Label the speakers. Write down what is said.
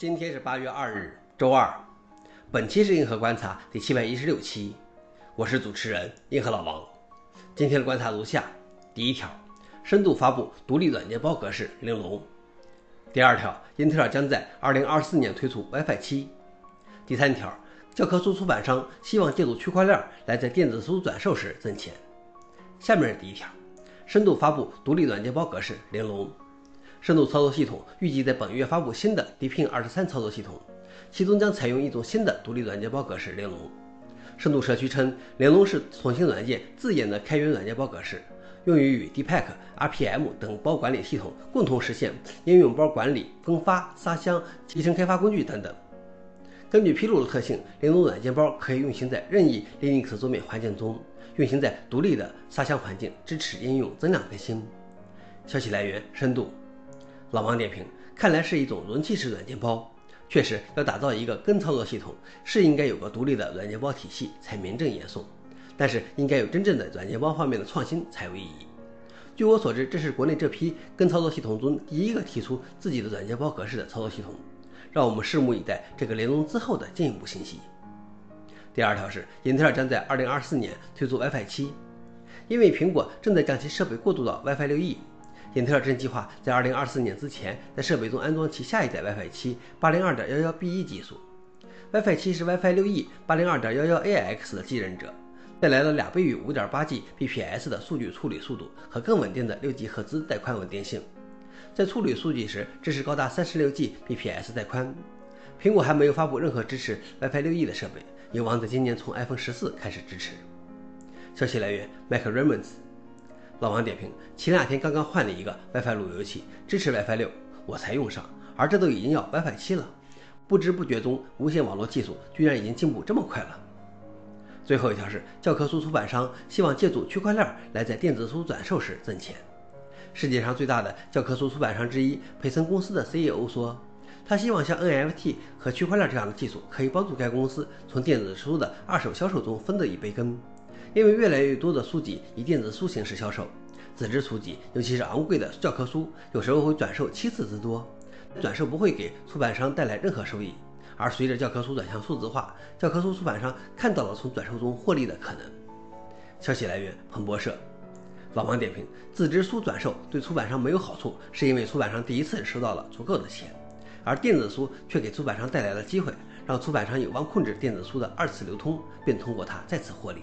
Speaker 1: 今天是八月二日，周二。本期是硬核观察第七百一十六期，我是主持人硬核老王。今天的观察如下：第一条，深度发布独立软件包格式玲珑；第二条，英特尔将在二零二四年推出 WiFi 七；第三条，教科书出版商希望借助区块链来在电子书转售时挣钱。下面是第一条，深度发布独立软件包格式玲珑。深度操作系统预计在本月发布新的 d p i n 二十三操作系统，其中将采用一种新的独立软件包格式玲珑。深度社区称，玲珑是重庆软件自研的开源软件包格式，用于与 Deepak、RPM 等包管理系统共同实现应用包管理、分发、撒箱、集成开发工具等等。根据披露的特性，玲珑软件包可以运行在任意 Linux 桌面环境中，运行在独立的撒箱环境，支持应用增量更新。消息来源：深度。老王点评：看来是一种容器式软件包。确实，要打造一个根操作系统，是应该有个独立的软件包体系才名正言顺。但是，应该有真正的软件包方面的创新才有意义。据我所知，这是国内这批根操作系统中第一个提出自己的软件包格式的操作系统。让我们拭目以待这个联动之后的进一步信息。第二条是，英特尔将在2024年推出 WiFi 7，因为苹果正在将其设备过渡到 WiFi 6E。英特尔正计划在2024年之前在设备中安装其下一代 WiFi 7 802.11b1 技术。WiFi 7是 WiFi 6E 802.11ax 的继任者，带来了两倍于 5.8Gbps 的数据处理速度和更稳定的 6G 赫兹带宽稳定性，在处理数据时支持高达 36Gbps 带宽。苹果还没有发布任何支持 WiFi 6E 的设备，有望在今年从 iPhone 14开始支持。消息来源：Mac Rumors。老王点评：前两天刚刚换了一个 WiFi 路由器，支持 WiFi 六，我才用上，而这都已经要 WiFi 七了。不知不觉中，无线网络技术居然已经进步这么快了。最后一条是，教科书出版商希望借助区块链来在电子书转售时挣钱。世界上最大的教科书出版商之一培森公司的 CEO 说，他希望像 NFT 和区块链这样的技术可以帮助该公司从电子书的二手销售中分得一杯羹。因为越来越多的书籍以电子书形式销售，纸质书籍，尤其是昂贵的教科书，有时候会转售七次之多。转售不会给出版商带来任何收益，而随着教科书转向数字化，教科书出版商看到了从转售中获利的可能。消息来源：彭博社。老王点评：纸质书转售对出版商没有好处，是因为出版商第一次收到了足够的钱，而电子书却给出版商带来了机会，让出版商有望控制电子书的二次流通，并通过它再次获利。